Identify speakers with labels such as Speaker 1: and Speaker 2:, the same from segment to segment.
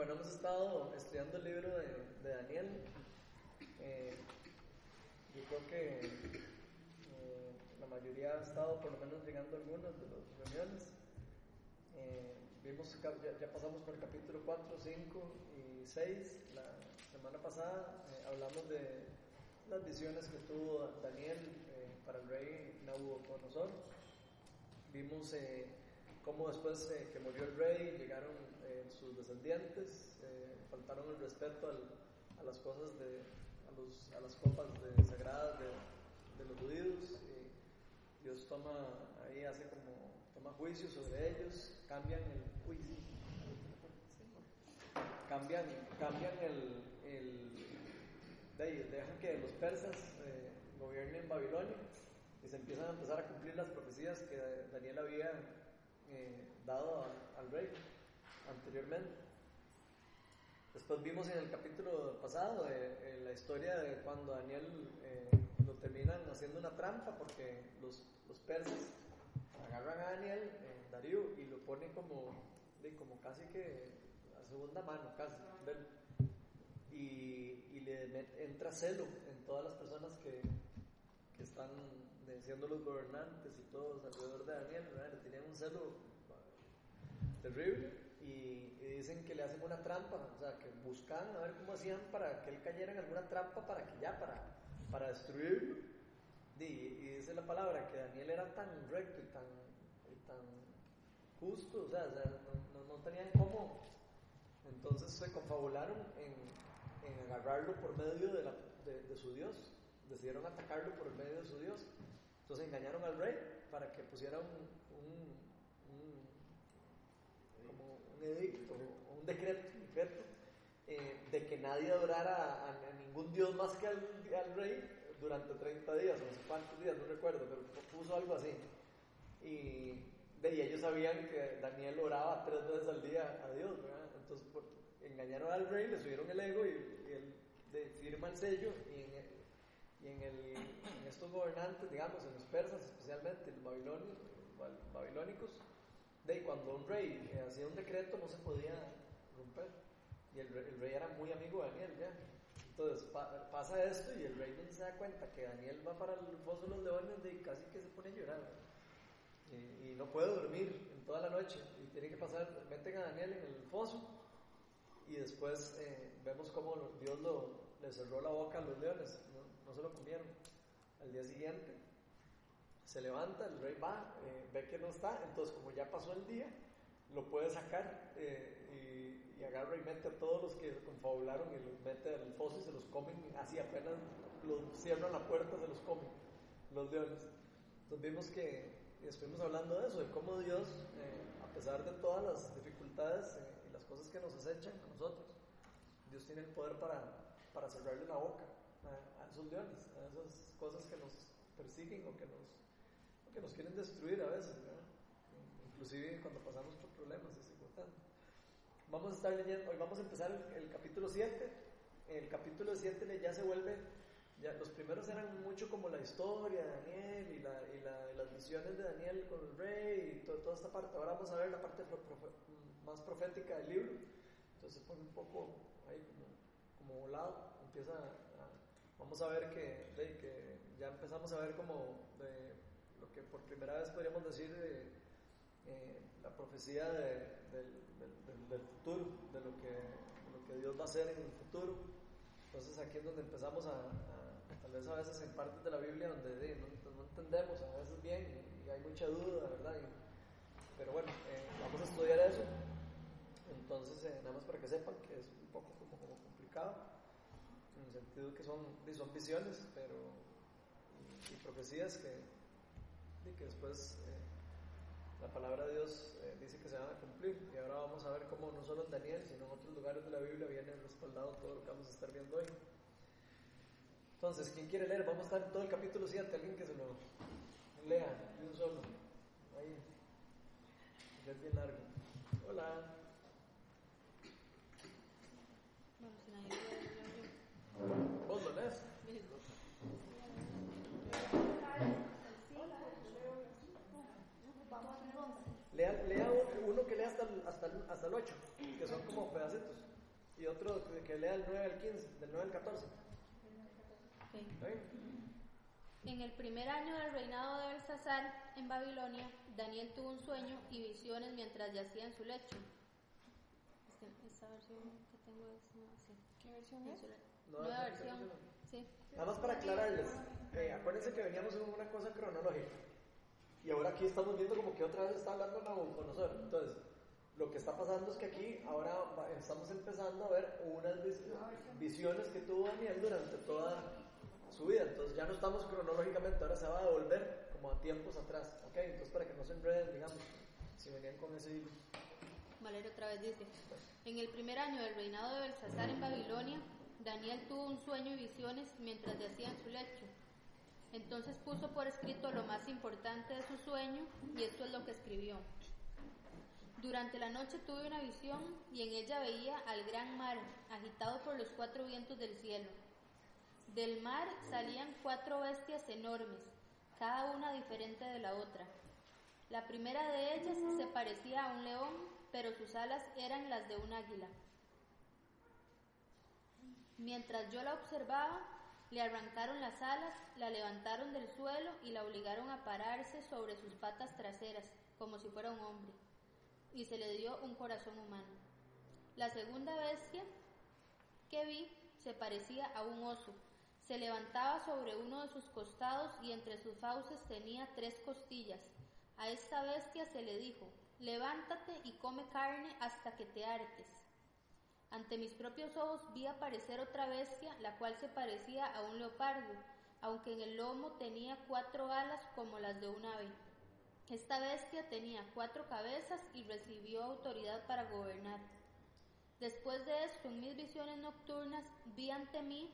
Speaker 1: Bueno, hemos estado estudiando el libro de, Daniel. Eh, yo creo que eh, la mayoría ha estado por lo menos llegando a algunas de las reuniones. Eh, vimos, ya, ya, pasamos por el capítulo 4, 5 y 6. La semana pasada hablamos de las visiones que tuvo Daniel para el rey Nabucodonosor. Vimos cómo después que murió el rey llegaron sus descendientes, faltaron el respeto a las cosas de, a, las copas de, sagradas de, de los judíos. Dios toma ahí, hace como, toma juicio sobre ellos, cambian el juicio, cambian, cambian el, el dejan que los persas eh, gobiernen Babilonia y se empiezan a empezar a cumplir las profecías que Daniel había eh, dado al rey anteriormente. Después vimos en el capítulo pasado eh, la historia de cuando Daniel eh, lo terminan haciendo una trampa porque los, los persas agarran a Daniel, eh, Darío, y lo ponen como, de, como casi que a segunda mano, casi. Y, y le entra celo en todas las personas que, que están siendo los gobernantes y todos alrededor de Daniel, ¿verdad? tenían un celo terrible y, dicen que le hacen una trampa, o sea, que buscan a ver cómo hacían para que él cayera en alguna trampa para que ya, para, para destruirlo. Y, y dice la palabra que Daniel era tan recto y tan, y tan justo, o sea, o sea no, no, tenían cómo. Entonces se confabularon en, en agarrarlo por medio de, la, de, de su Dios, decidieron atacarlo por medio de su Dios. Entonces engañaron al rey para que pusiera un, un, un decreto, eh, de que nadie adorara a, ningún dios más que al, rey durante 30 días, o no sé cuántos días, no recuerdo, pero puso algo así. Y ellos sabían que Daniel oraba tres veces al día a Dios. Entonces engañaron al rey, le subieron el ego y, y él de, firma el sello y en, estos gobernantes, digamos, en los persas especialmente, los babilónicos, de cuando un rey hacía un decreto no se podía romper. Y el, el, rey era muy amigo de Daniel ya. Entonces pa, pasa esto y el rey no se da cuenta que Daniel va para el foso de los leones y casi que se pone a llorar. Y, y, no puede dormir en toda la noche. Y tiene que pasar, meten a Daniel en el foso y después eh, vemos cómo Dios lo, le cerró la boca a los leones, no, no se lo comieron. Al día siguiente se levanta, el rey va, eh, ve que no está, entonces como ya pasó el día, lo puede sacar eh, y, y, agarra y mete a todos los que confabularon y los mete al foso y se los comen, así apenas los cierran la puerta, se los comen los leones. Entonces vimos que, estuvimos hablando de eso, de cómo Dios, eh, a pesar de todas las dificultades eh, y las cosas que nos acechan a nosotros, Dios tiene el poder para, para cerrarle la boca a, a esos leones, a esas cosas que nos persiguen o que nos que nos quieren destruir a veces, inclusive cuando pasamos por problemas, es importante. Vamos a estar leyendo, hoy vamos a empezar el, el capítulo 7. El capítulo 7 ya se vuelve, ya, los primeros eran mucho como la historia de Daniel y, la, y, la, y las visiones de Daniel con el rey y to, toda esta parte. Ahora vamos a ver la parte más profética del libro. Entonces se pone un poco ahí como, como volado, empieza a, vamos a ver que, de, que ya empezamos a ver como de, lo que por primera vez podríamos decir de eh, la profecía de, del, futuro, de lo, que, Dios va a hacer en el futuro. Entonces aquí es donde empezamos a, a tal vez a veces en partes de la Biblia donde de, no, entendemos a veces bien y, hay mucha duda, ¿verdad? Y, pero bueno, eh, vamos a estudiar eso. Entonces, eh, nada más para que sepan que es un poco como, complicado, en el sentido que son, son visiones, pero y profecías que, y que después eh, la palabra de Dios eh, dice que se van a cumplir. Y ahora vamos a ver cómo no solo en Daniel, sino en otros lugares de la Biblia viene respaldado todo lo que vamos a estar viendo hoy. Entonces, ¿quién quiere leer? Vamos a estar en todo el capítulo 7, alguien que se lo lea, de un solo. Ahí. Es bien largo. Hola. ¿Vos lo lees? Lea, lea uno que lea hasta el, hasta, el, hasta el 8, que son como pedacitos. Y otro que lea el 9 al 15, del 9 al 14.
Speaker 2: En el primer año del reinado de Belsasar en Babilonia, Daniel tuvo un sueño y visiones mientras yacía en su lecho. Esta versión que tengo es así.
Speaker 3: ¿Qué versión es?
Speaker 2: Nueva versión. Sí.
Speaker 1: Nada más para aclararles, eh, acuérdense que veníamos en una cosa cronológica. Y ahora aquí estamos viendo como que otra vez está hablando Nabucodonosor. Entonces, lo que está pasando es que aquí ahora estamos empezando a ver unas visiones que tuvo Daniel durante toda su vida. Entonces ya no estamos cronológicamente, ahora se va a devolver como a tiempos atrás. ¿Ok? Entonces para que no se enreden, digamos, si venían con ese hilo.
Speaker 2: Valero otra vez dice, en el primer año del reinado de Belsasar en Babilonia, Daniel tuvo un sueño y visiones mientras yacía en su lecho. Entonces puso por escrito lo más importante de su sueño y esto es lo que escribió. Durante la noche tuve una visión y en ella veía al gran mar agitado por los cuatro vientos del cielo. Del mar salían cuatro bestias enormes, cada una diferente de la otra. La primera de ellas se parecía a un león, pero sus alas eran las de un águila. Mientras yo la observaba, le arrancaron las alas, la levantaron del suelo y la obligaron a pararse sobre sus patas traseras, como si fuera un hombre, y se le dio un corazón humano. La segunda bestia que vi se parecía a un oso. Se levantaba sobre uno de sus costados y entre sus fauces tenía tres costillas. A esta bestia se le dijo, levántate y come carne hasta que te hartes. Ante mis propios ojos vi aparecer otra bestia, la cual se parecía a un leopardo, aunque en el lomo tenía cuatro alas como las de un ave. Esta bestia tenía cuatro cabezas y recibió autoridad para gobernar. Después de esto, en mis visiones nocturnas, vi ante mí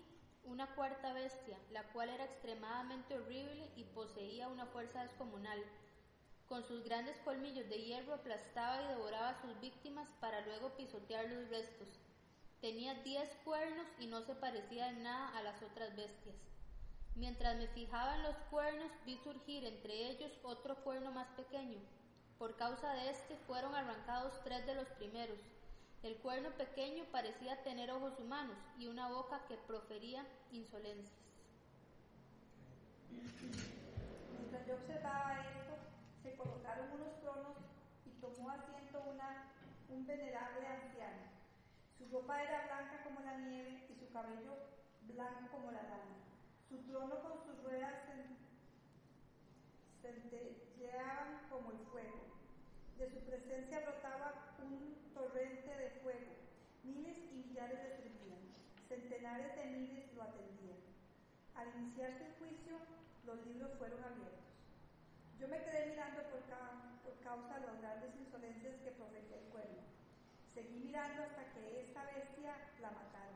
Speaker 2: una cuarta bestia, la cual era extremadamente horrible y poseía una fuerza descomunal. Con sus grandes colmillos de hierro aplastaba y devoraba a sus víctimas para luego pisotear los restos. Tenía diez cuernos y no se parecía en nada a las otras bestias. Mientras me fijaba en los cuernos, vi surgir entre ellos otro cuerno más pequeño. Por causa de este fueron arrancados tres de los primeros. El cuerno pequeño parecía tener ojos humanos y una boca que profería insolencias.
Speaker 4: Mientras yo observaba esto, se colocaron unos tronos y tomó asiento una, un venerable anciano su ropa era blanca como la nieve y su cabello blanco como la lana. Su trono con sus ruedas centelleaban como el fuego. De su presencia brotaba un torrente de fuego. Miles y millares le servían. Centenares de miles lo atendían. Al iniciarse el juicio, los libros fueron abiertos. Yo me quedé mirando por, causa de las grandes insolencias que profería el cuerno Seguí mirando hasta que esta bestia la mataron.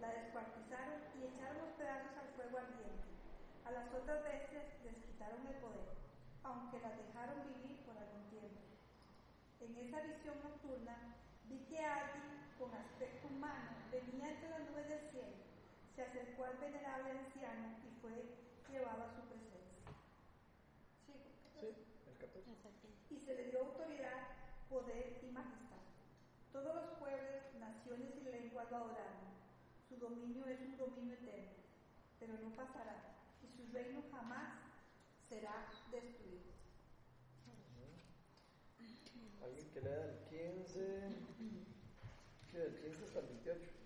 Speaker 4: La descuartizaron y echaron los pedazos al fuego ardiente. A las otras bestias les quitaron el poder, aunque las dejaron vivir por algún tiempo. En esa visión nocturna vi que alguien con aspecto humano venía entre las nubes del cielo, se acercó al venerable anciano y fue llevado a su presencia.
Speaker 1: Sí, el
Speaker 4: Y se le dio autoridad, poder y majestad todos los pueblos, naciones y lenguas lo adoraron. Su dominio es un dominio eterno, pero no pasará, y su reino jamás será destruido.
Speaker 1: Alguien que lea del 15, que del 15 hasta el 28.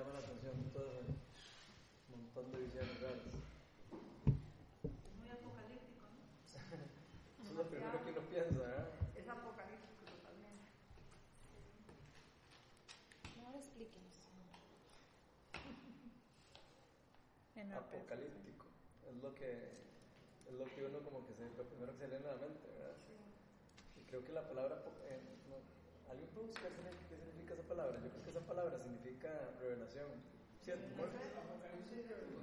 Speaker 1: Llama la atención todo montón de visiones raras.
Speaker 4: Muy apocalíptico, ¿no?
Speaker 1: Eso es lo primero que uno piensa, ¿verdad?
Speaker 4: Es apocalíptico totalmente.
Speaker 2: Ahora explíquenos.
Speaker 5: En.
Speaker 1: Apocalíptico. Es lo que es lo que uno como que se, lo primero que se le viene a la mente, ¿verdad? Y creo que la palabra eh, no, ¿alguien puede buscar qué significa- qué significa esa palabra? Yo creo que esa palabra significa revelación. ¿Cierto?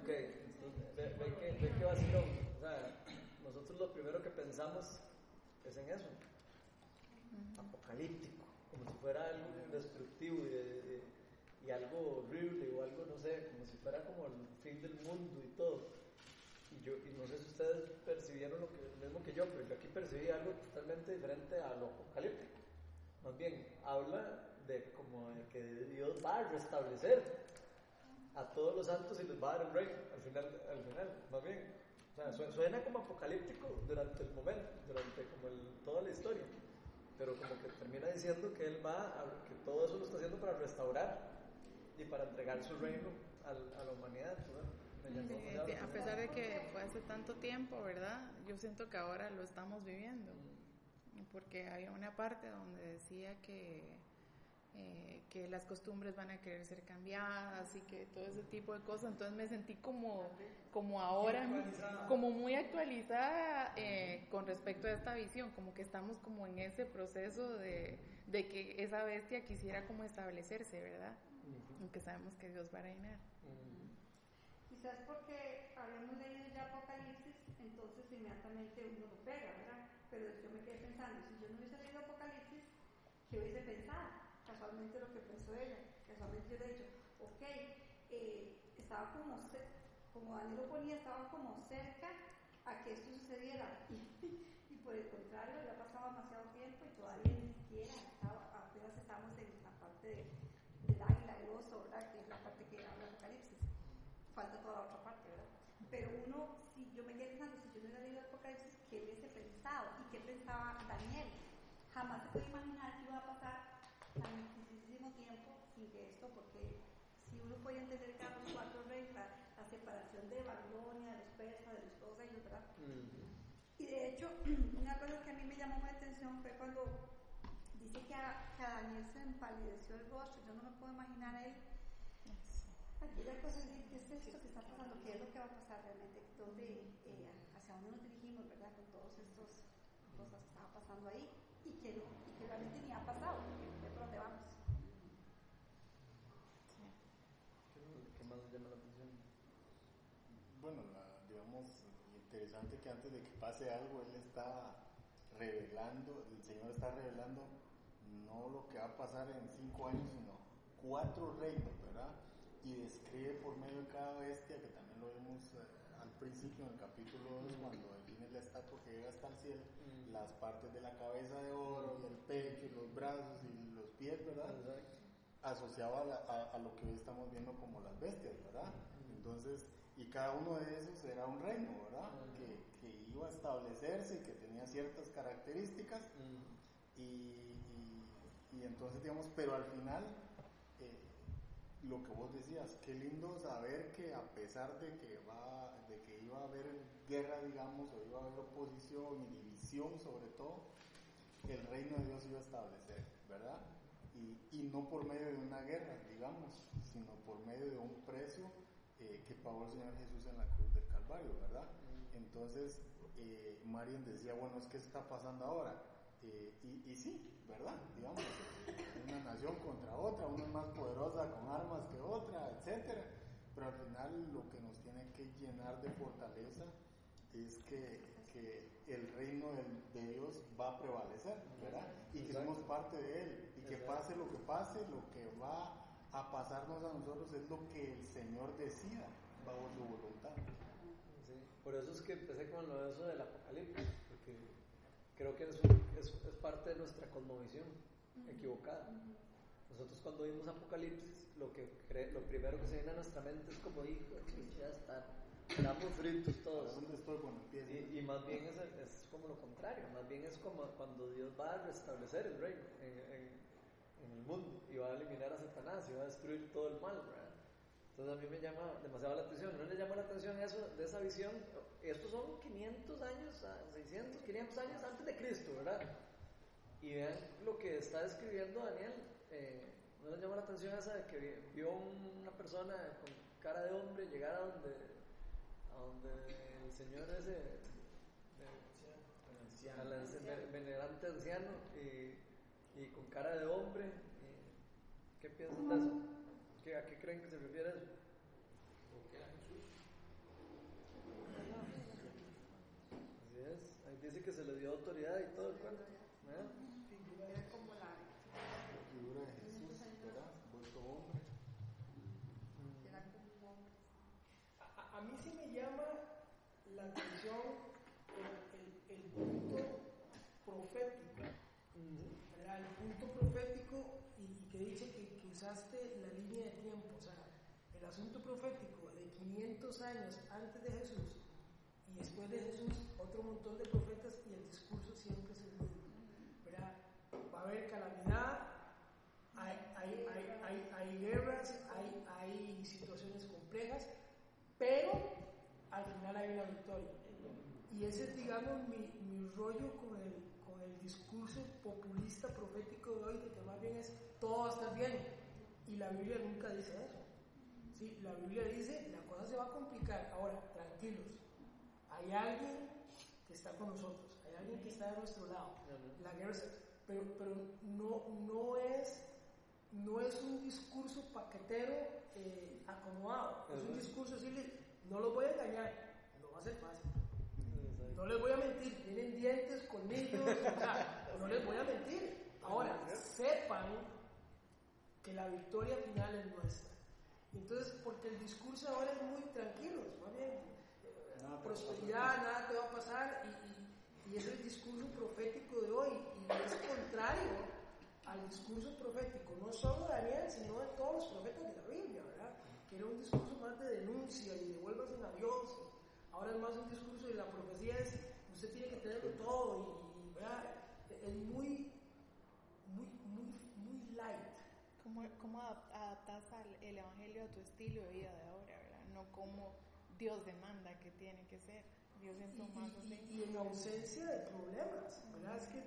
Speaker 1: Ok, entonces, ve, ve que, ve que vacilón. O sea, nosotros lo primero que pensamos es en eso. Apocalíptico, como si fuera algo destructivo y, de- y algo horrible o algo, no sé, como si fuera como el fin del mundo y todo. Y yo, y no sé si ustedes percibieron lo, que, lo mismo que yo, pero yo aquí percibí algo totalmente diferente a lo apocalíptico. Más bien, habla de como de que Dios va a restablecer a todos los santos y les va a dar el reino al final, al final, más bien. O sea, su- suena como apocalíptico durante el momento, durante como el, toda la historia, pero como que termina diciendo que él va, a, que todo eso lo está haciendo para restaurar y para entregar su reino al- a la humanidad.
Speaker 5: Sí, a pesar de que fue hace tanto tiempo, ¿verdad? Yo siento que ahora lo estamos viviendo. Porque había una parte donde decía que, eh, que las costumbres van a querer ser cambiadas y que todo ese tipo de cosas. Entonces me sentí como, como ahora, como muy actualizada eh, con respecto a esta visión, como que estamos como en ese proceso de, de que esa bestia quisiera como establecerse, ¿verdad? Aunque sabemos que Dios va a reinar.
Speaker 4: Quizás porque habíamos leído ya Apocalipsis, entonces inmediatamente uno lo pega, ¿verdad? Pero yo me quedé pensando, si yo no hubiese leído Apocalipsis, ¿qué hubiese pensado? Casualmente lo que pensó ella. Casualmente yo le he dicho, ok, eh, estaba como, como Daniel lo ponía, estaba como cerca a que esto sucediera. Y, y por el contrario, ya ha pasado demasiado tiempo y todavía ni siquiera, estaba- apenas estamos en la parte de, del águila, el oso, ¿verdad? Que es la parte que habla Apocalipsis falta toda la otra parte, ¿verdad? Pero uno, si yo me quedé pensando, si yo no hubiera leído Apocalipsis, ¿qué hubiese pensado? ¿Y qué pensaba Daniel? Jamás se imaginar que iba a pasar tantísimo tiempo sin que esto, porque si uno puede entender que eran los cuatro reyes, la, la de Babilonia, de los persas, de los todos ellos, ¿verdad? Y de hecho, una cosa que a mí me llamó la atención fue cuando dice que a, que a Daniel se empalideció el rostro. Yo no me puedo imaginar a él Aquí la cosa es, ¿qué es esto que está pasando? ¿Qué es lo que va a pasar realmente? ¿Dónde, eh, hacia dónde nos dirigimos, verdad? Con todas estas cosas que estaban pasando ahí y que, no- y que realmente ni ha pasado, porque no sé por dónde vamos.
Speaker 1: ¿Qué, qué más le llama la atención?
Speaker 6: Bueno, la- digamos, interesante que antes de que pase algo, Él está revelando, el Señor está revelando no lo que va a pasar en cinco años, sino cuatro reinos, ¿verdad? Y describe por medio de cada bestia, que también lo vimos eh, al principio en el capítulo 2, cuando define la estatua que llega hasta el cielo,
Speaker 1: Mm.
Speaker 6: las partes de la cabeza de oro, y el pecho, y los brazos y los pies, ¿verdad?
Speaker 1: Exacto.
Speaker 6: asociado a, la- a- a lo que hoy estamos viendo como las bestias, ¿verdad? Entonces, y cada uno de esos era un reino, ¿verdad? Que, que iba a establecerse y que tenía ciertas características y, y- y entonces, digamos, pero al final, eh, lo que vos decías, qué lindo saber que a pesar de que, va, de que iba a haber guerra, digamos, o iba a haber oposición y división sobre todo, el reino de Dios iba a establecer, ¿verdad? Y, y no por medio de una guerra, digamos, sino por medio de un precio eh, que pagó el Señor Jesús en la cruz del Calvario, ¿verdad? Entonces, eh, Marian decía, bueno, es que está pasando ahora. Eh, y, y sí, ¿verdad? Digamos, eh, una nación contra otra, una más poderosa con armas que otra, etcétera. Pero al final lo que nos tiene que llenar de fortaleza es que, que el reino del- de Dios va a prevalecer, ¿verdad? Y que somos parte de él. Y que pase lo que pase, lo que va a pasarnos a nosotros es lo que el Señor decida bajo su voluntad.
Speaker 1: Sí, por eso es que empecé con lo de eso del apocalipsis, porque creo que es, un- es, es parte de nuestra cosmovisión equivocada. Nosotros cuando vimos apocalipsis, lo, que cre- lo primero que se viene a nuestra mente es como, pucha, ya está, estamos fritos
Speaker 6: ¿A
Speaker 1: todos.
Speaker 6: dónde estoy con el pie?
Speaker 1: Y, y más bien es, es como lo contrario, más bien es como cuando Dios va a restablecer el reino en, en- en el mundo y va a eliminar a Satanás y va a destruir todo el mal, ¿verdad? Entonces a mí me llama demasiado la atención, ¿no le llama la atención eso, de esa visión? Estos son 500 años, a 600, 500 años antes de Cristo, ¿verdad? Y vean lo que está describiendo Daniel, eh, ¿no le llama la atención esa de que vi- vio una persona con cara de hombre llegar a donde, a donde el señor ese, de- al ve- venerante anciano y, y con cara de hombre? y- ¿Qué piensan de eso? ¿Qué- ¿A qué creen que se refiere eso? Así es, ahí dice que se le dio autoridad y todo el cuento. ¿verdad?
Speaker 3: Era como la.
Speaker 6: La figura de Jesús, ¿verdad? Vuelto hombre.
Speaker 3: Era como un hombre.
Speaker 7: A, a mí sí me llama la atención el, el- el punto profético, ¿verdad? El punto profético y, y que dice que, que usaste la línea de tiempo, o sea, el asunto profético de 500 años antes de Jesús y después de Jesús otro montón de profetas y el discurso siempre es el mismo. Va a haber calamidad, hay, hay, hay, hay, guerras, hay, hay situaciones complejas, pero al final hay una victoria. Y ese es, digamos, mi, mi rollo con el, con el discurso populista profético de hoy, de que más bien es todo va a estar bien. Y la Biblia nunca dice eso. Sí, la Biblia dice, la cosa se va a complicar. Ahora, tranquilos, hay alguien que está con nosotros, hay alguien que está de nuestro lado. La guerra pero, pero no, no, es, no es un discurso paquetero eh, acomodado, es un discurso decirle, no los voy a engañar, no va a ser fácil. No les voy a mentir, tienen dientes, colmillos, o sea, no les voy a mentir. Ahora, sepan que la victoria final es nuestra. Entonces, porque el discurso ahora es muy tranquilo, más bien, eh,
Speaker 6: Nada
Speaker 7: prosperidad, nada te va a pasar, y, y- y es el discurso profético de hoy, y es contrario al discurso profético, no solo de Daniel, sino de todos los profetas de la Biblia, ¿verdad? Que era un discurso más de denuncia y devuélvase a Dios. y ahora es más un discurso de la profecía, es usted tiene que tenerlo todo, y, y, ¿verdad? Es muy, muy, muy, muy light.
Speaker 5: ¿Cómo, cómo adaptas al- el evangelio a tu estilo de vida de ahora, verdad? No como Dios demanda que tiene que ser. Yo siento
Speaker 7: y,
Speaker 5: más
Speaker 7: y- y en ausencia de problemas, ¿verdad? Es que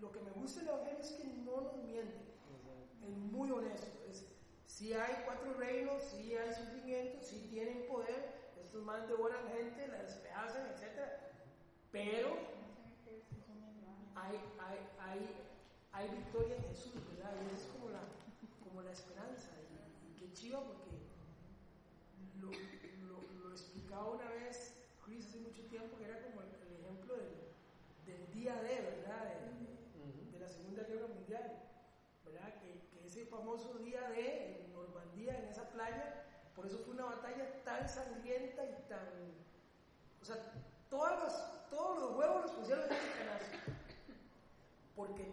Speaker 7: lo que me gusta del Evangelio es que no nos miente, es muy honesto. Es, si hay cuatro reinos, si hay sufrimiento, si tienen poder, estos más devoran gente, la despedazan, etc. Pero hay, hay, hay, hay victoria en Jesús, ¿verdad? Y es como la, como la esperanza. Porque lo, lo, lo explicaba una vez Chris hace mucho tiempo que era como el, el ejemplo del, del día D, ¿verdad? De, de la Segunda Guerra Mundial, ¿verdad? Que, que ese famoso día D en Normandía, en esa playa, por eso fue una batalla tan sangrienta y tan... O sea, todas las- todos los huevos los pusieron en ese canasto. Porque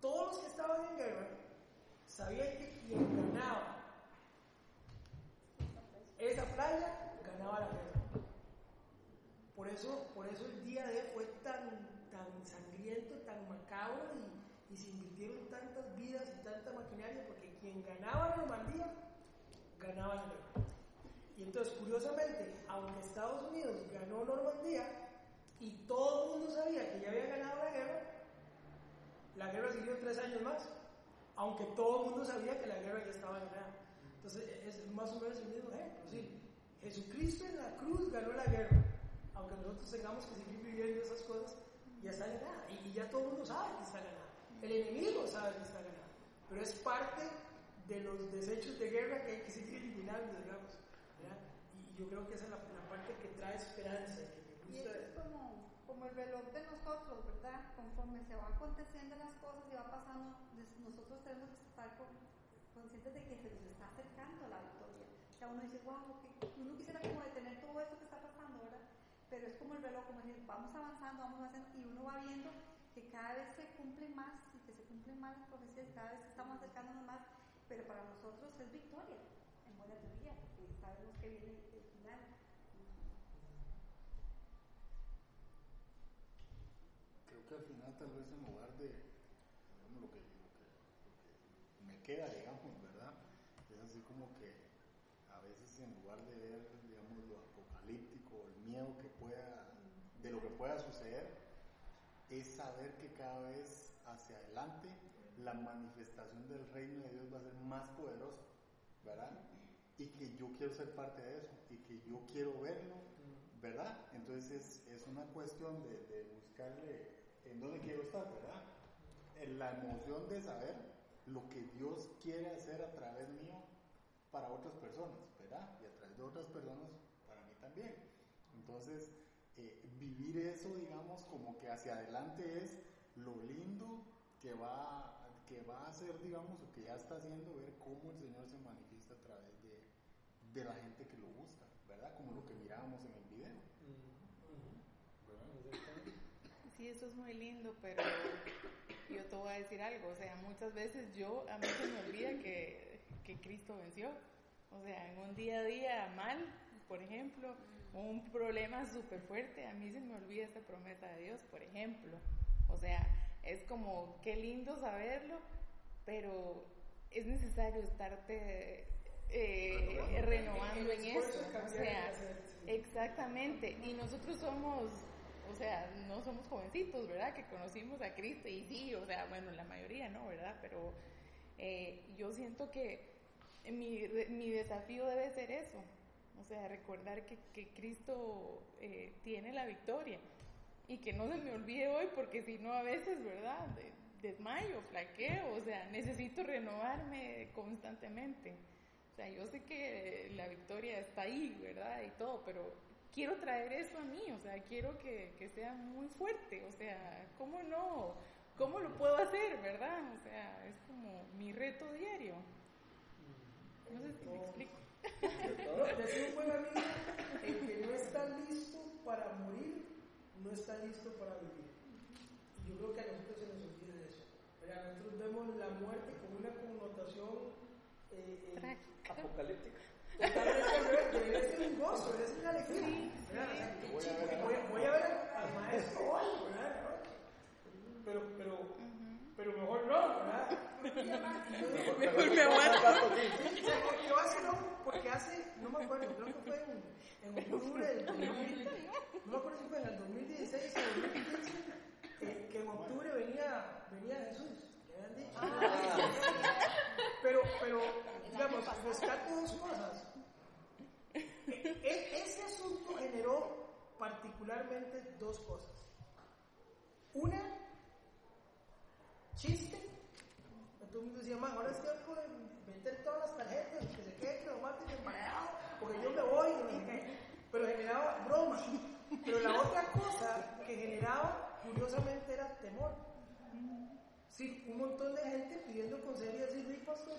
Speaker 7: todos los que estaban en guerra sabían que quien ganaba esa playa ganaba la guerra. Por eso, por eso el día D fue tan, tan sangriento, tan macabro y, y se invirtieron tantas vidas y tanta maquinaria porque quien ganaba Normandía ganaba la guerra. Y entonces, curiosamente, aunque Estados Unidos ganó Normandía y todo el mundo sabía que ya había ganado la guerra, la guerra siguió tres años más, aunque todo el mundo sabía que la guerra ya estaba ganada. Entonces es más o menos el mismo ejemplo. ¿sí? Jesucristo en la cruz ganó la guerra, aunque nosotros tengamos que seguir viviendo esas cosas, ya está ganada. Y, ya todo el mundo sabe que está ganada. El enemigo sabe que está ganada. Pero es parte de los desechos de guerra que hay que seguir eliminando, digamos. ¿verdad? Y yo creo que esa es la, la parte que trae esperanza, que
Speaker 4: Y eso es como, como el reloj de nosotros, ¿verdad? Conforme se van aconteciendo las cosas y va pasando, nosotros tenemos que estar con- conscientes de que se nos está acercando la victoria. O sea, uno dice, wow, uno quisiera como detener todo esto que está pasando, ¿verdad? Pero es como el reloj, como decir, vamos avanzando, vamos avanzando, y uno va viendo que cada vez se cumplen más y que se cumplen más las profecías, cada vez estamos acercándonos más, pero para nosotros es victoria, en buena teoría, porque sabemos que viene el final.
Speaker 6: Creo que al final tal vez en lugar de, lo que, lo que, lo que me queda, digamos, ¿verdad? Es así como que a veces en lugar de ver, digamos, lo apocalíptico, el miedo que pueda, de lo que pueda suceder, es saber que cada vez hacia adelante la manifestación del reino de Dios va a ser más poderosa, ¿verdad? Y que yo quiero ser parte de eso, y que yo quiero verlo, ¿verdad? Entonces es, es una cuestión de, de buscarle en dónde quiero estar, ¿verdad? La emoción de saber lo que Dios quiere hacer a través mío para otras personas, ¿verdad? Y a través de otras personas para mí también. Entonces, eh, vivir eso, digamos, como que hacia adelante es lo lindo que va, que va a hacer, digamos, o que ya está haciendo, ver cómo el Señor se manifiesta a través de, de la gente que lo busca, ¿verdad? Como lo que mirábamos en el video. ¿verdad?
Speaker 5: Sí, eso es muy lindo, pero yo te voy a decir algo, o sea, muchas veces yo, a mí se me olvida que, que Cristo venció. O sea, en un día a día mal, por ejemplo, un problema súper fuerte, a mí se me olvida esta promesa de Dios, por ejemplo. O sea, es como, qué lindo saberlo, pero es necesario estarte eh, renovando en eso. O sea, exactamente. Y nosotros somos, o sea, no somos jovencitos, ¿verdad? Que conocimos a Cristo y sí, o sea, bueno, la mayoría no, ¿verdad? Pero eh, yo siento que mi, mi desafío debe ser eso. O sea, recordar que, que Cristo eh, tiene la victoria y que no se me olvide hoy porque si no a veces, ¿verdad? De- desmayo, flaqueo, o sea, necesito renovarme constantemente. O sea, yo sé que la victoria está ahí, ¿verdad? Y todo, pero quiero traer eso a mí, o sea, quiero que, que sea muy fuerte, o sea, ¿cómo no? ¿Cómo lo puedo hacer, verdad? O sea, es como mi reto diario. No sé si me explico.
Speaker 7: Decía un buen amigo, el que no está listo para morir, no está listo para vivir. Y yo creo que a nosotros se nos olvida de eso. ¿verdad? Nosotros vemos la muerte como una connotación eh, eh,
Speaker 1: Apocalíptica.
Speaker 7: Debe ser un gozo, debe ser una alegría. voy, a- ver al maestro hoy, ¿verdad? Pero, pero, pero mejor no, ¿verdad?
Speaker 5: Mejor me aguanto.
Speaker 7: O sea, ¿qué- qué va a hacer, no? Porque hace, no me acuerdo, creo que fue en, en octubre del 2000, no me acuerdo si fue en el 2016 o 2015, eh, que en octubre venía, venía Jesús. ¿Qué habían dicho? Pero, pero, digamos, rescato dos cosas. E- e- ese asunto generó particularmente dos cosas. Una, chiste. Todo el mundo decía, "Ma, ahora es tiempo de meter todas las tarjetas, que se quede traumático embargado, porque yo me voy, y no sé qué". pero generaba broma. Pero la otra cosa que generaba, curiosamente, era temor. Sí, un montón de gente pidiendo consejería, así, "Ay, pastor,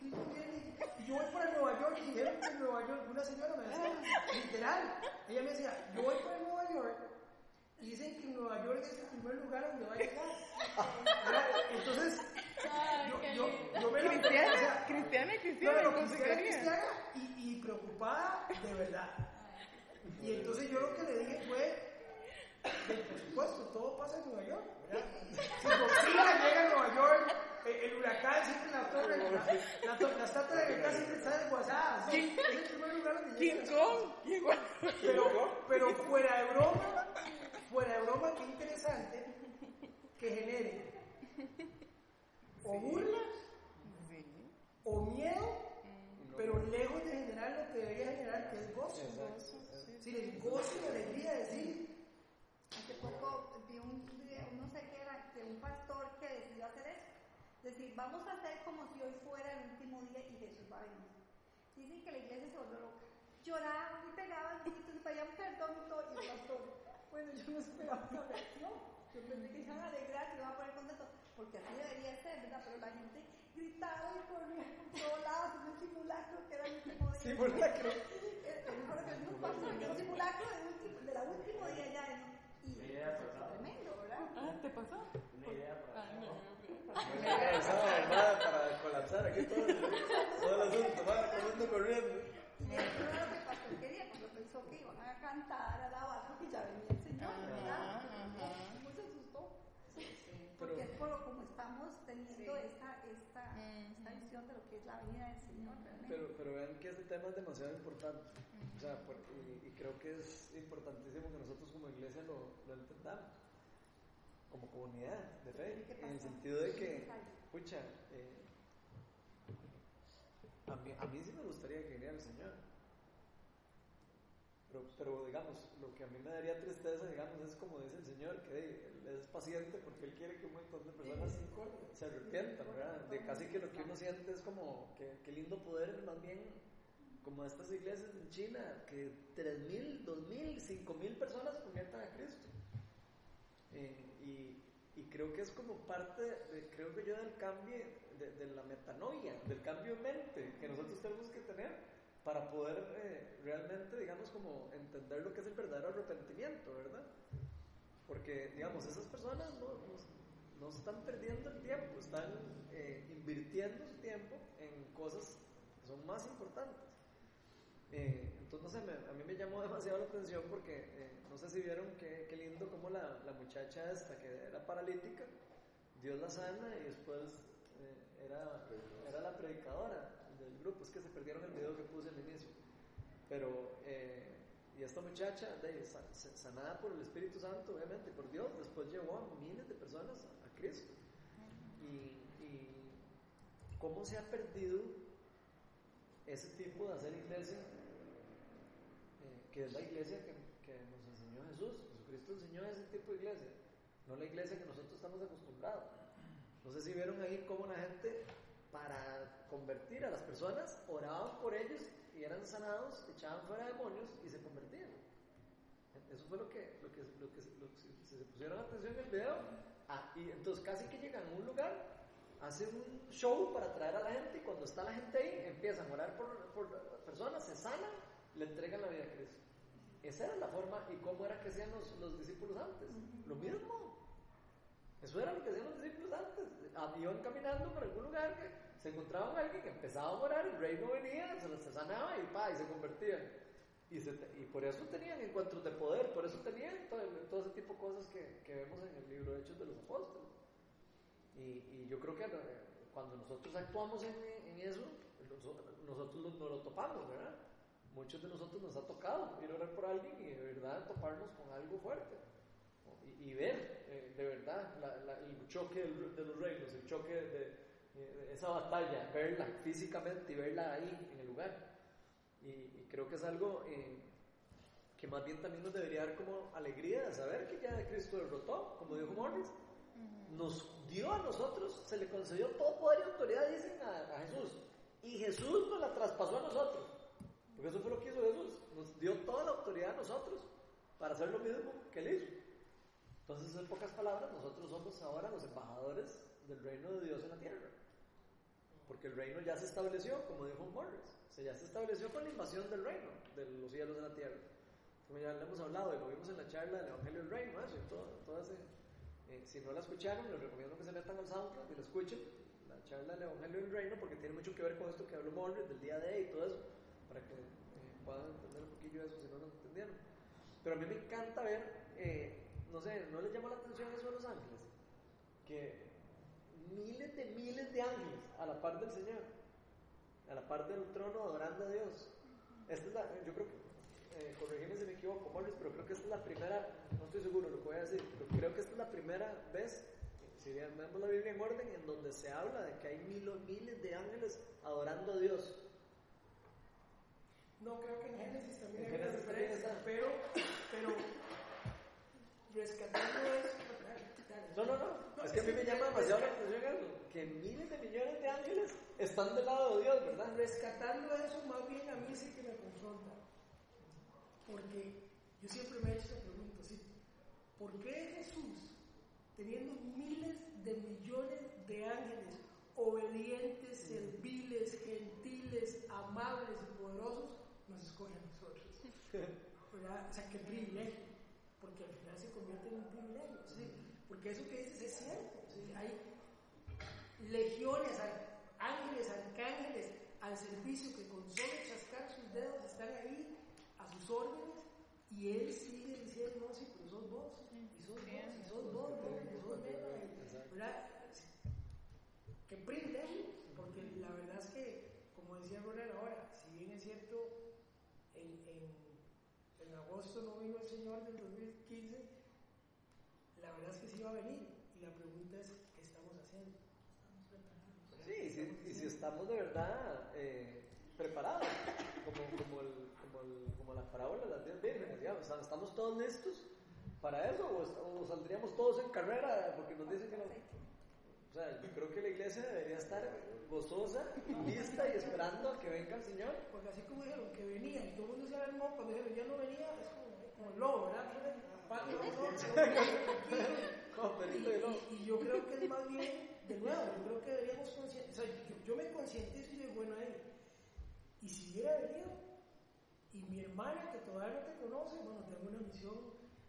Speaker 7: y yo voy para Nueva York, y dijeron que en Nueva York, una señora me decía, literal, ella me decía, yo voy para Nueva York, y dicen que Nueva York es el primer lugar donde va a llegar. Entonces,
Speaker 2: Ay,
Speaker 7: yo, yo, yo me lo o
Speaker 5: Cristiana,
Speaker 7: sea,
Speaker 5: cristiana, cristiana,
Speaker 7: no, cristiana, cristiana y, y preocupada de verdad. Y entonces yo lo que le dije fue, por supuesto, todo pasa en Nueva York, ¿verdad? Si Godzilla llega a Nueva York, eh, el huracán siempre la torre, la, la, la estatua de libertad siempre está desguazada. ¿sí? Es el primer lugar donde
Speaker 5: King
Speaker 7: llega.
Speaker 5: Kong, igual.
Speaker 7: Pero, pero fuera de broma, fuera de broma, qué interesante que genere o burla
Speaker 5: Sí.
Speaker 7: o miedo, pero lejos de generar lo que debería generar, que es gozo. Sí, el gozo y la alegría de decir,
Speaker 4: Hace poco vi un video, no sé qué era, de un pastor que decidió hacer eso. Decir, vamos a hacer como si hoy fuera el último día y Jesús va a venir. Dicen que la iglesia se volvió loca. Lloraban y pegaban gritos y pedían perdón y todo. Y el pastor, yo no esperaba esa reacción. Yo pensé que se iban a alegrar, que iban a poner contentos, porque así debería ser, ¿verdad? Pero la gente gritaba y corría por todos lados, un simulacro que era el último día.
Speaker 1: Simulacro.
Speaker 4: Eh, el era un simulacro de, la último día ya. Y, y tremendo, ¿verdad?
Speaker 5: Ah, ¿te pasó?
Speaker 8: Una idea para
Speaker 5: no,
Speaker 1: mamada para colapsar aquí todo, todo el asunto, va, corriendo.
Speaker 4: Lo que pasó el día, cuando pensó que iban a cantar, a alabar, porque ya venía el Señor, ¿verdad? ¿Cómo se asustó? Porque es por como estamos teniendo esta, esta, esta visión de lo que es la venida del Señor, realmente.
Speaker 1: Pero, pero vean que este tema es demasiado importante. Y, y creo que es importantísimo que nosotros como iglesia lo, lo entendamos. Como comunidad de fe.
Speaker 4: ¿Qué
Speaker 1: En el sentido de que, pucha, eh, a, mí, a mí sí me gustaría que viniera el Señor. Pero, pero digamos, lo que a mí me daría tristeza, digamos, es como dice el Señor, que él es paciente porque Él quiere que un montón de personas se arrepientan, ¿verdad? De casi que lo que uno siente es como, que, qué lindo poder, más bien, como estas iglesias en China, que 3.000, 2.000, 5.000 personas conviertan a Cristo. Eh, y, y creo que es como parte, de- creo que yo, del cambio, de, la metanoia, del cambio en mente que nosotros tenemos que tener para poder eh, realmente, digamos, como entender lo que es el verdadero arrepentimiento, ¿verdad? Porque, digamos, esas personas no, no, están perdiendo el tiempo, están eh, invirtiendo su tiempo en cosas que son más importantes. Eh, entonces, a mí me llamó demasiado la atención porque eh, no sé si vieron qué, qué lindo como la, muchacha esta que era paralítica, Dios la sana y después eh, era, era la predicadora del grupo. Es que se perdieron el video que puse al inicio. Pero, y esta muchacha, sanada por el Espíritu Santo, obviamente, por Dios, después llevó a miles de personas a, Cristo. Y cómo se ha perdido ese tipo de hacer iglesia, eh, que es la iglesia que, que nos enseñó Jesús. Jesucristo enseñó ese tipo de iglesia, no la iglesia que nosotros estamos acostumbrados. No sé si vieron ahí cómo la gente, para convertir a las personas, oraban por ellos y eran sanados, echaban fuera demonios y se convertían. Eso fue lo que, lo que, lo que, lo que- si se pusieron atención en el video. Ah, y entonces casi que llegan a un lugar, hacen un show para atraer a la gente y cuando está la gente ahí empiezan a orar por, por personas, se sanan, le entregan la vida a Cristo. Esa era la forma y cómo era que hacían los, los discípulos antes. Lo mismo. Eso era lo que hacían los discípulos antes. Iban caminando por algún lugar, que se encontraban a alguien que empezaba a orar, el reino venía, se les sanaba y pa, y se convertían. Y, se y por eso tenían encuentros de poder, por eso tenían todo, todo ese tipo de cosas que, que vemos en el libro de Hechos de los Apóstoles. Y, y yo creo que eh, cuando nosotros actuamos en, en eso, nos- nosotros lo- nos lo topamos, ¿verdad? Muchos de nosotros nos ha tocado ir a orar por alguien y de verdad toparnos con algo fuerte. Y, y ver eh, de verdad la- la- el choque de los reinos, el choque de, de esa batalla, verla físicamente y verla ahí en el lugar. Y, y creo que es algo eh, que más bien también nos debería dar como alegría de saber que ya Cristo derrotó, como dijo Morris. Nos dio a nosotros, se le concedió todo poder y autoridad, a, a Jesús. Y Jesús nos la traspasó a nosotros. Porque eso fue lo que hizo Jesús. Nos dio toda la autoridad a nosotros para hacer lo mismo que Él hizo. Entonces, en pocas palabras, nosotros somos ahora los embajadores del reino de Dios en la tierra. Porque el reino ya se estableció, como dijo Morris. O sea, ya se estableció con la invasión del reino, de los cielos en la tierra. Como ya le hemos hablado y lo vimos en la charla del Evangelio del Reino, y todo, todo ese, eh, si no la escucharon, les recomiendo que se metan al SoundCloud y la escuchen, la charla del Evangelio del Reino, porque tiene mucho que ver con esto que habló Morris, del día de y todo eso, para que eh, puedan entender un poquillo eso si no lo entendieron. Pero a mí me encanta ver, eh, no sé, ¿no les llama la atención eso de los ángeles? Que miles de miles de ángeles a la par del Señor, a la par del trono adorando a Dios. Esta es la, yo creo que, eh, corrígeme si me equivoco, Morris, pero creo que esta es la primera, estoy seguro lo que voy a decir, pero creo que esta es la primera vez, si vemos la Biblia en orden, en donde se habla de que hay mil, miles de ángeles adorando a Dios.
Speaker 7: No, creo que en Génesis también hay
Speaker 1: Génesis también
Speaker 7: referencia,
Speaker 1: está.
Speaker 7: pero, pero rescatando eso.
Speaker 1: No, no, no, es que a mí me llama demasiado la atención algo, que miles de millones de ángeles están del lado de Dios, ¿verdad?
Speaker 7: Rescatando eso, más bien a mí sí que me confronta. Porque yo siempre me he hecho esa pregunta, ¿sí? Teniendo miles de millones de ángeles obedientes, serviles, gentiles, amables y poderosos, nos escoge a nosotros. O sea, qué privilegio, porque al final se convierte en un privilegio. Porque eso que dices es cierto. Hay legiones, hay ángeles, arcángeles al servicio que con solo chascar sus dedos están ahí a sus órdenes y él sigue diciendo, no, sí, pero sos vos, y sos vos, y sos y- ¿verdad? Qué privilegio, porque la verdad es que, como decía Ronald ahora, si bien es cierto, en, en, en agosto no vino el Señor del 2015, la verdad es que sí va a venir, y la pregunta es, ¿qué estamos haciendo? ¿Estamos preparados?
Speaker 1: Sí, y si, si estamos de verdad eh, preparados, como, como, el, como, el, como la parábola de las diez vírgenes, digamos, ¿estamos todos listos para eso o, o saldríamos todos en carrera porque nos dicen que no? O sea, yo creo que la iglesia debería estar gozosa, lista y esperando a que venga el Señor.
Speaker 7: Porque así como dijeron que venía y todo el mundo se alarmó cuando dijeron ya no venía, es como, como el lobo, ¿verdad? Y, y yo creo que es más bien, de nuevo, yo creo que deberíamos concientizar, o sea, yo, yo me concientizo y digo, bueno, ahí, y si hubiera venido, y mi hermana que todavía no te conoce, bueno, tengo una misión,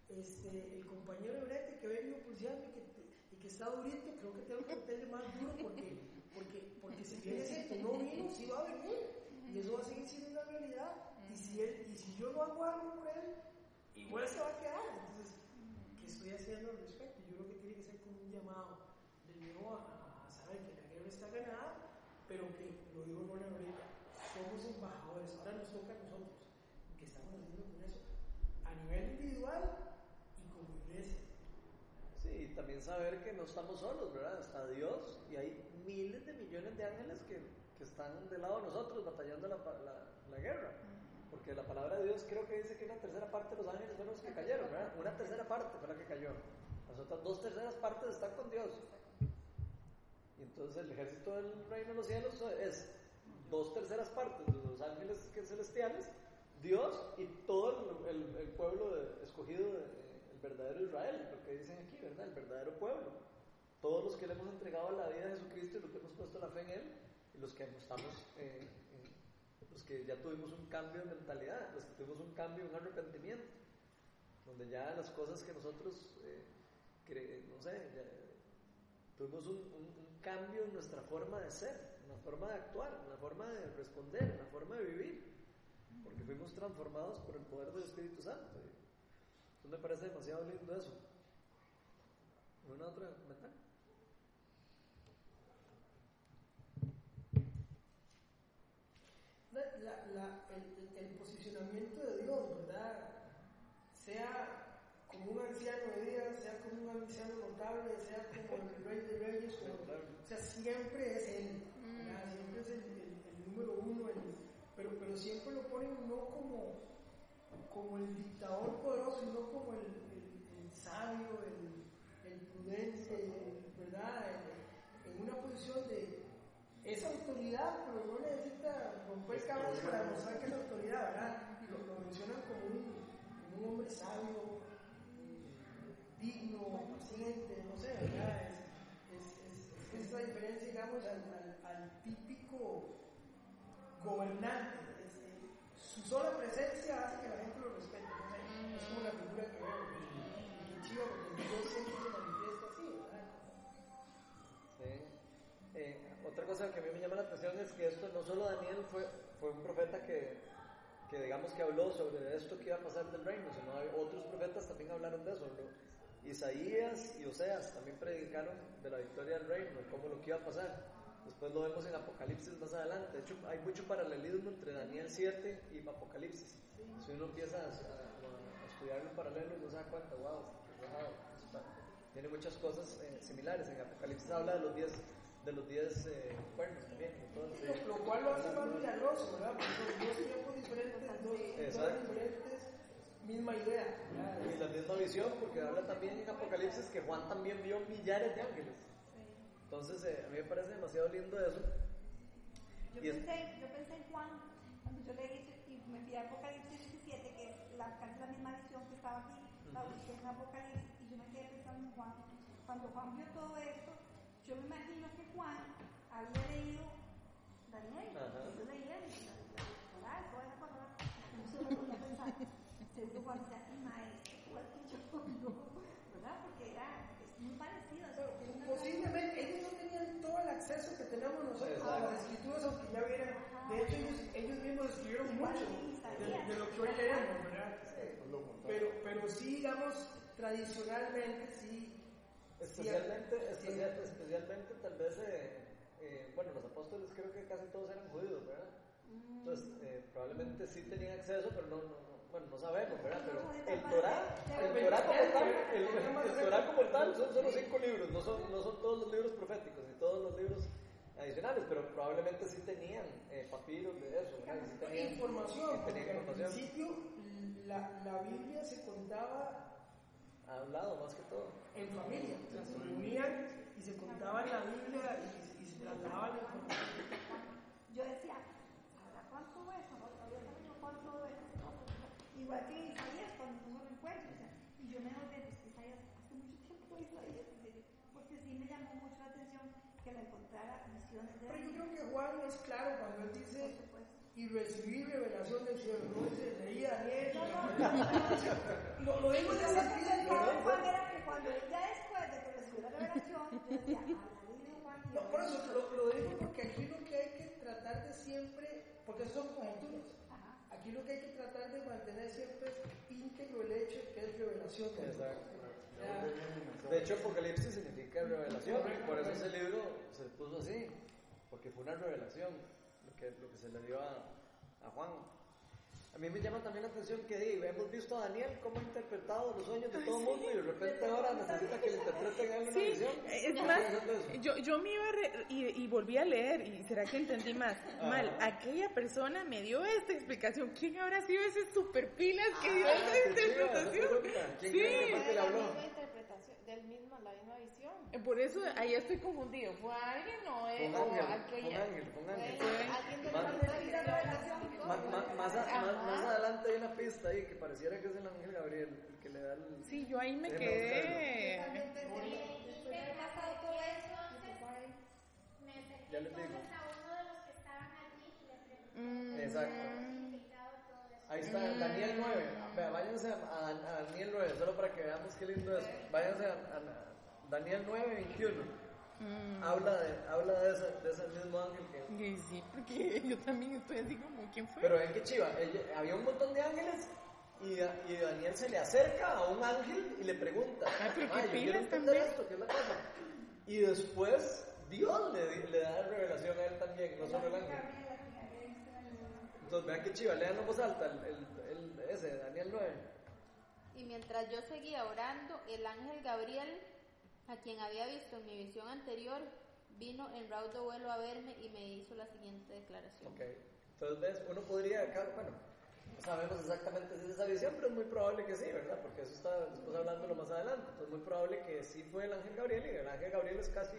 Speaker 7: este, el compañero Brete que vengo pulseando y que, y que está durito, creo que tengo que meterle más duro porque, porque, porque si bien es cierto, no vino, sí va a venir, y eso va a seguir siendo una realidad, y si, él, y si yo no hago algo por él, igual se va a quedar, entonces, ¿qué estoy haciendo al respecto? Yo creo que tiene que ser como un llamado de nuevo a, saber que la guerra está ganada, pero que, lo digo Ronald ahorita, somos embajadores, ahora nos toca a nosotros, ¿qué estamos haciendo con eso? A nivel individual y como iglesia.
Speaker 1: Sí, y también saber que no estamos solos, ¿verdad? Está Dios y hay miles de millones de ángeles que, que están del lado de nosotros batallando la, la, la guerra. Porque la palabra de Dios creo que dice que una tercera parte de los ángeles fueron los que cayeron, ¿verdad? Una tercera parte fue la que cayó. Las otras dos terceras partes están con Dios. Y entonces el ejército del reino de los cielos es dos terceras partes de los ángeles celestiales, Dios y todo el, el- el pueblo de- escogido, de- verdadero Israel, lo que dicen aquí, ¿verdad? El verdadero pueblo. Todos los que le hemos entregado la vida a Jesucristo y los que hemos puesto la fe en Él, y los que estamos, eh, eh, los que ya tuvimos un cambio de mentalidad, los que tuvimos un cambio, un arrepentimiento, donde ya las cosas que nosotros, eh, no sé, tuvimos un- un cambio en nuestra forma de ser, en la forma de actuar, en la forma de responder, en la forma de vivir, porque fuimos transformados por el poder del Espíritu Santo. Eso me parece demasiado lindo eso. ¿Una otra comentario?
Speaker 7: La- la- la- el, posicionamiento de Dios, ¿verdad? Sea como un anciano de días, sea como un anciano notable, sea como el rey de reyes, como- o sea, siempre es Él, ¿verdad? siempre es el, el- el número uno, el- pero, pero siempre lo ponen no como, como el dictador poderoso, sino como el, el- el sabio, el, el prudente, ¿verdad? En una posición de es autoridad, pero no necesita romper cabras para mostrar que es autoridad, ¿verdad? Lo, lo mencionan como un, como un hombre sabio, eh, digno, paciente, no sé, ¿verdad? Es, es, es, es la diferencia, digamos, al, al, al típico gobernante. Su sola presencia hace que la gente lo respete, no sé, es como la figura que veo. Qué chido, porque se manifiesta así, ¿verdad?
Speaker 1: Sí. Eh, otra cosa que a mí me llama la atención es que esto no solo Daniel fue, fue un profeta que, que digamos que habló sobre esto que iba a pasar del reino, sino hay otros profetas también hablaron de eso. ¿no? Isaías y Oseas también predicaron de la victoria del reino, cómo lo que iba a pasar. Después lo vemos en Apocalipsis más adelante. De hecho, hay mucho paralelismo entre Daniel 7 y Apocalipsis. Si uno empieza a estudiarlo en paralelo, no se da cuenta, wow, qué rajado, está- tiene muchas cosas eh, similares. En Apocalipsis habla de los 10 de los 10 eh, cuernos también. Entonces,
Speaker 7: Lo, lo cual lo hace más milagroso, ¿verdad? Porque son dos tiempos diferentes, dos diferentes, misma idea. ¿verdad?
Speaker 1: y la misma visión, porque habla también en Apocalipsis que Juan también vio millares de ángeles. Entonces, eh, a mí me parece demasiado lindo eso.
Speaker 4: Yo
Speaker 1: Y es-
Speaker 4: pensé, yo pensé en Juan, cuando yo leí y me fui a Apocalipsis 17, que es la, casi la misma estaba aquí, la busqué en Apocalipsis, y yo me quedé pensando en Juan, cuando Juan vio todo esto, yo me imagino que Juan había leído Daniel,
Speaker 1: Ajá.
Speaker 4: yo leía la la- la Torá, toda esa cosa, no se lo ponía a pensar. Seguro Juan decía, "Y maestro, igual que yo, no", ¿verdad? Porque era, es muy parecido. es
Speaker 7: Pero
Speaker 4: es una
Speaker 7: posiblemente ellos no tenían todo el acceso que tenemos nosotros a las escrituras, aunque ya vieran. De hecho, ellos, ellos mismos escribieron mucho de, de lo que hoy leemos, ¿verdad?
Speaker 6: Lo contrario.
Speaker 7: Pero, pero sí, digamos, tradicionalmente, sí.
Speaker 1: Especialmente, especial- especialmente tal vez, eh, eh, bueno, los apóstoles creo que casi todos eran judíos, ¿verdad? Entonces, eh, probablemente sí tenían acceso, pero no, no, no- bueno, no sabemos, ¿verdad? Pero el Torah, el Torah como tal, el, el Torah como tal son solo cinco libros, no son, no son todos los libros proféticos ni todos los libros adicionales, pero probablemente sí tenían eh, papiros de eso, ¿verdad? Y sí tenían,
Speaker 7: información,
Speaker 1: y
Speaker 7: porque
Speaker 1: tenían
Speaker 7: al
Speaker 1: información.
Speaker 7: principio la, la Biblia se contaba
Speaker 1: Ha hablado más que todo.
Speaker 7: En familia, o sea, se reunían y se contaban la Biblia y, y se trasladaban la información.
Speaker 4: Yo decía, ¿sabrá cuánto es? No sé cuánto es. Igual que Isaías cuando tuvo el encuentro. O sea, y yo me pues que Isaías, hace mucho tiempo de Isaías, porque sí me llamó mucho la atención que la encontrara visiones de
Speaker 7: Pero yo creo que Juan es claro cuando él dice y recibí revelación del cielo, no dice leí Daniel.
Speaker 4: No, no, no, no.
Speaker 7: Lo, lo digo
Speaker 4: Yo lo
Speaker 7: de que
Speaker 4: cuando ya después de que recibió la revelación, yo decía,
Speaker 7: No, por eso lo, lo digo porque aquí lo que hay que tratar de siempre, porque son conjeturas, aquí lo que hay que tratar de mantener siempre es íntegro el hecho que es revelación de.
Speaker 1: Exacto.
Speaker 7: Ya.
Speaker 1: De hecho, Apocalipsis significa revelación, y por eso ese libro se puso así, porque fue una revelación lo que, lo que se le dio a, a Juan. A mí me llama también la atención que di, hemos visto a Daniel cómo ha interpretado los sueños de todo el mundo y de repente ahora necesita que le interpreten alguna
Speaker 5: Sí,
Speaker 1: visión.
Speaker 5: es
Speaker 1: ¿Por
Speaker 5: más, yo, yo me iba a re- y, y volví a leer, y será que entendí más mal.
Speaker 1: Ajá.
Speaker 5: Aquella persona me dio esta explicación. ¿Quién habrá sido ese super pilas que dio
Speaker 1: Ah,
Speaker 5: esta
Speaker 1: qué chiva,
Speaker 5: interpretación?
Speaker 1: ¿Quién
Speaker 5: Sí.
Speaker 1: que fue que le habló?
Speaker 3: la misma interpretación, del mismo, la misma visión.
Speaker 5: Eh, Por eso ahí estoy confundido. ¿Fue alguien o,
Speaker 1: un
Speaker 5: o
Speaker 1: ángel,
Speaker 5: aquella?
Speaker 1: ángel, Más- adelante hay una pista ahí que pareciera que es el ángel Gabriel el que le da el...
Speaker 5: Sí, yo ahí me quedé.
Speaker 1: Ya les digo.
Speaker 9: entonces a uno de los que estaban allí y le pregunté
Speaker 5: Mm,
Speaker 1: Exacto. Ahí está, Daniel 9. Vea, váyanse a, a- a Daniel 9, solo para que veamos qué lindo es. Váyanse a, a- Daniel 9, 21.
Speaker 5: mm.
Speaker 1: Habla de, habla de, ese, de ese mismo ángel que...
Speaker 5: Sí, porque yo también estoy así como, ¿quién fue?
Speaker 1: Pero ven que chiva, había un montón de ángeles y, y Daniel se le acerca a un ángel y le pregunta,
Speaker 5: Ah, pero qué
Speaker 1: "Ay, yo quiero
Speaker 5: pilas también".
Speaker 1: esto, ¿qué es la cosa? Y después Dios le, le da revelación a él también, no solo el ángel. Entonces vean que chiva, lean en voz alta el, el- el- ese, Daniel 9.
Speaker 2: Y mientras yo seguía orando, el ángel Gabriel, a quien había visto en mi visión anterior, vino en raudo vuelo a verme y me hizo la siguiente declaración.
Speaker 1: Ok, entonces ves, uno podría, acá, bueno, no sabemos exactamente si es esa visión, pero es muy probable que sí, ¿verdad? Porque eso está después hablándolo más adelante. Entonces es muy probable que sí fue el ángel Gabriel y el ángel Gabriel es casi,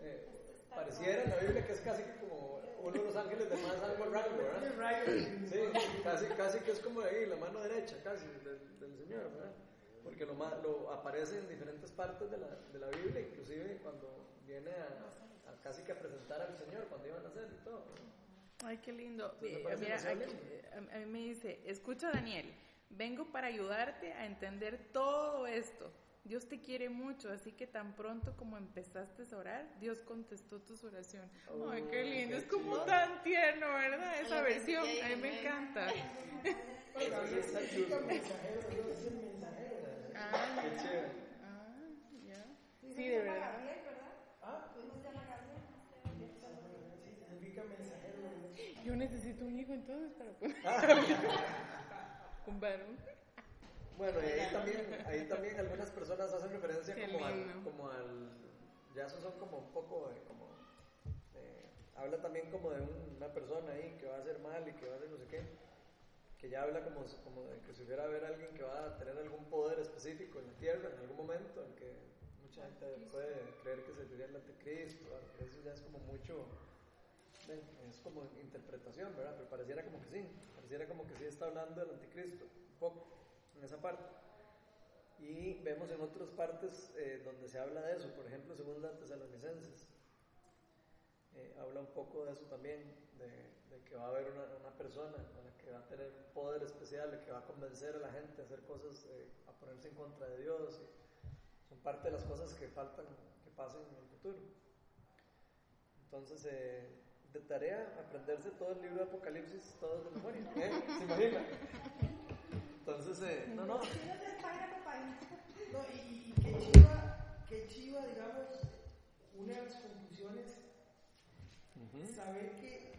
Speaker 1: eh, pareciera en la Biblia que es casi como uno de los ángeles de más alto rango, ¿verdad? Sí, casi, casi que es como ahí, la mano derecha, casi, del, del Señor, ¿verdad? Porque lo, lo aparece en diferentes partes de la, de la Biblia, inclusive cuando viene a, a casi que a presentar al Señor, cuando iban a hacer y todo.
Speaker 5: Ay, qué lindo. A, mí me dice, escucha Daniel, vengo para ayudarte a entender todo esto. Dios te quiere mucho, así que tan pronto como empezaste a orar, Dios contestó tus oraciones. Ay, qué
Speaker 1: Oh,
Speaker 5: lindo,
Speaker 1: qué
Speaker 5: es como
Speaker 1: chido.
Speaker 5: tan tierno, ¿verdad? Esa versión, a mí me encanta. Ah,
Speaker 1: Qué chido.
Speaker 5: ah, ya. Sí, de verdad.
Speaker 7: ¿Ah?
Speaker 5: Yo necesito un hijo entonces para poder... un varón.
Speaker 1: Bueno, y ahí también, ahí también algunas personas hacen referencia
Speaker 5: Qué
Speaker 1: como al, como al, ya esos son como un poco de, como, eh, habla también como de un- una persona ahí que va a hacer mal y que va a hacer no sé qué, que ya habla como, como de que si hubiera haber alguien que va a tener algún poder específico en la tierra en algún momento, en que mucha gente puede creer que sería el anticristo, pero eso ya es como mucho, es como interpretación, ¿verdad? Pero pareciera como que sí, pareciera como que sí está hablando del anticristo, un poco, en esa parte. Y vemos en otras partes eh, donde se habla de eso, por ejemplo, según la Tesalonicenses, eh, habla un poco de eso también, de, de que va a haber una, una, persona con la que va a tener un poder especial, de que va a convencer a la gente a hacer cosas, eh, a ponerse en contra de Dios. Y son parte de las cosas que faltan que pasen en el futuro. Entonces, eh, de tarea, aprenderse todo el libro de Apocalipsis, todo de memoria. ¿eh? ¿Se imagina? Entonces, eh, no, no.
Speaker 7: No, y, y qué chiva, qué chiva, digamos, una de las conclusiones, saber que,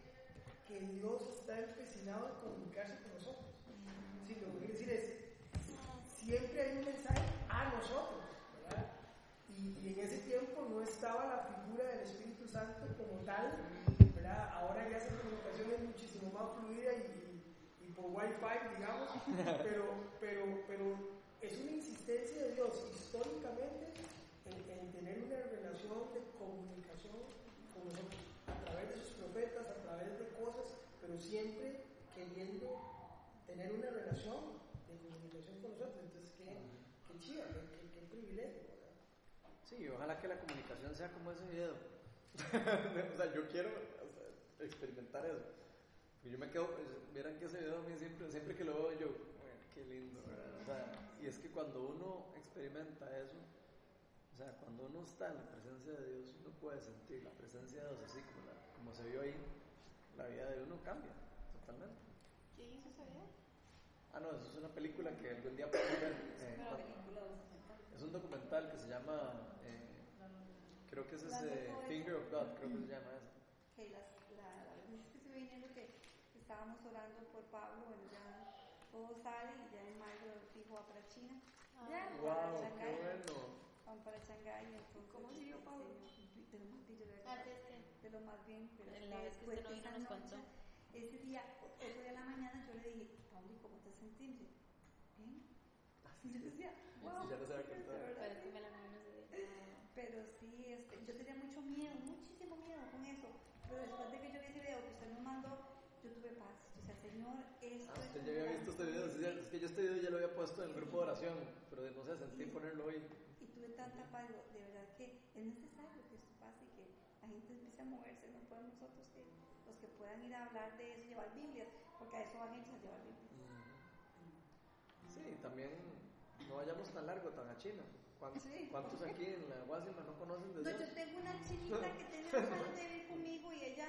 Speaker 7: que Dios está empecinado en comunicarse con nosotros. Sí, lo que quiere decir es, siempre hay un mensaje a nosotros, ¿verdad? Y, en ese tiempo no estaba la figura del Espíritu Santo como tal. Ahora ya esa comunicación es muchísimo más fluida y, y, y por Wi-Fi, digamos, pero, pero, pero es una insistencia de Dios históricamente en, en, tener una relación de comunicación con nosotros, través de sus profetas, a través de cosas, pero siempre queriendo tener una relación de comunicación con nosotros. Entonces, qué, qué chiva, qué, qué, qué privilegio. ¿verdad?
Speaker 1: Sí, ojalá que la comunicación sea como ese video. o sea, yo quiero o sea, experimentar eso. Yo me quedo, vieran que ese video a mí siempre, siempre que lo veo yo, bueno, qué lindo, ¿verdad? O sea, y es que cuando uno experimenta eso, o sea, cuando uno está en la presencia de Dios, uno puede sentir la presencia de Dios así como, la, como se vio ahí, la vida de uno cambia totalmente.
Speaker 2: ¿Quién hizo ese video?
Speaker 1: Ah, no, eso es una película que algún día podemos ver. Eh, es un documental que se llama, eh, creo que es ese Finger of God, creo que se llama eso.
Speaker 4: Que las, la, la vez que estuve viniendo que estábamos orando por Pablo, bueno, ya todo sale y ya en mayo fijo va para China. Ya,
Speaker 1: Wow,
Speaker 4: para
Speaker 1: qué bueno.
Speaker 4: Van para Shanghái, entonces.
Speaker 2: ¿Cómo siguió
Speaker 4: este,
Speaker 2: Pablo? Ah, es que
Speaker 4: de lo más bien, pero
Speaker 2: En la vez que usted no vino nos contó.
Speaker 4: ese día, otro día en la mañana, yo le dije, Pablo, ¿y ¿cómo te sentís? Bien. Y yo decía, wow,
Speaker 1: Sí, ya.
Speaker 4: Pero sí, este, yo tenía mucho miedo, muchísimo miedo con eso. Pero después de que yo vi ese video que usted nos mandó, yo tuve paz. O sea, Señor, esto
Speaker 1: Ah,
Speaker 4: es
Speaker 1: usted
Speaker 4: un
Speaker 1: ya había visto este video, es que yo este video ya lo había puesto en el grupo de oración, pero no sé, sentí ponerlo hoy.
Speaker 4: Y tuve tanta paz, de verdad que es necesario que esto pase y que la gente empiece a moverse, no podemos nosotros que los que puedan ir a hablar de eso, llevar Biblias, porque a eso van ellos a llevar Biblias.
Speaker 1: Sí, también no vayamos tan largo, tan a China. ¿Cuántos,
Speaker 4: Sí.
Speaker 1: cuántos aquí en la Guasima no conocen de
Speaker 4: No,
Speaker 1: Dios?
Speaker 4: yo tengo una chinita que tiene dos años de vivir conmigo y ella,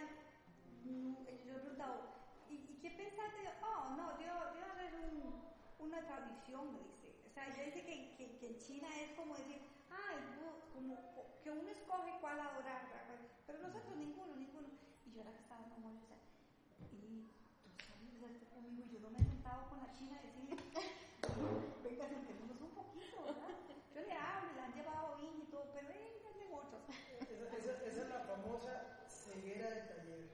Speaker 4: mm, yo he preguntado, ¿y, y qué pensaste? Oh, no, debe, debe haber un, una tradición, me dice. O sea, ella dice que, que, que en China es como decir, ah, bu- como que uno escoge cuál adorar, pero nosotros ninguno, ninguno. Y yo era que estaba o sea, y tú sabes, rezaste conmigo y yo no me he sentado con la China a decirle, venga, sentémonos un poquito, ¿verdad? Yo le hablo, le han llevado vino y todo, pero ellas de otros.
Speaker 7: Esa, esa- esa es la famosa ceguera de taller.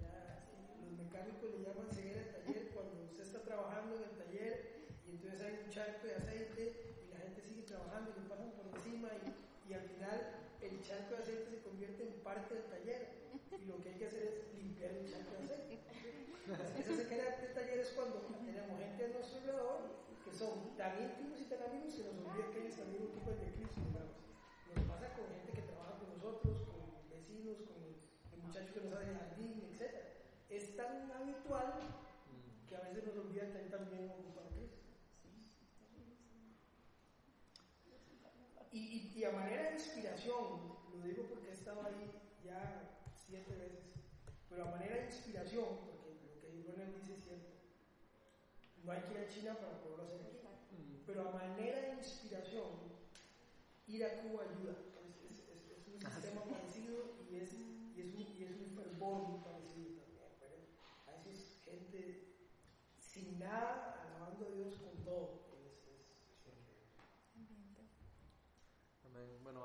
Speaker 7: ¿verdad? Los mecánicos le llaman ceguera de taller cuando usted está trabajando en el taller y entonces hay un charco de aceite y la gente sigue trabajando y le pasan por encima y, y al final el charco de aceite se convierte en parte del taller y lo que hay que hacer es limpiar el aceite. Esa ceguera de taller es cuando tenemos gente a nuestro alrededor que son tan íntimos y tan amigos que nos olvida que ellos también ocupan de Cristo. Nos pasa con gente que trabaja con nosotros, con vecinos, con el muchacho que nos hace jardín, etc. Es tan habitual que a veces nos olvida que también ocupa a Cristo. Y, y, y a manera de inspiración, lo digo porque he estado ahí ya siete veces, pero a manera de porque lo que Ronald dice es cierto, no hay que ir a China para poderlo hacer aquí, pero a manera de inspiración, ir a Cuba ayuda. Es, es- es- es un sistema parecido y es, y, es un, y es un fervor muy parecido también. ¿verdad? A veces gente sin nada,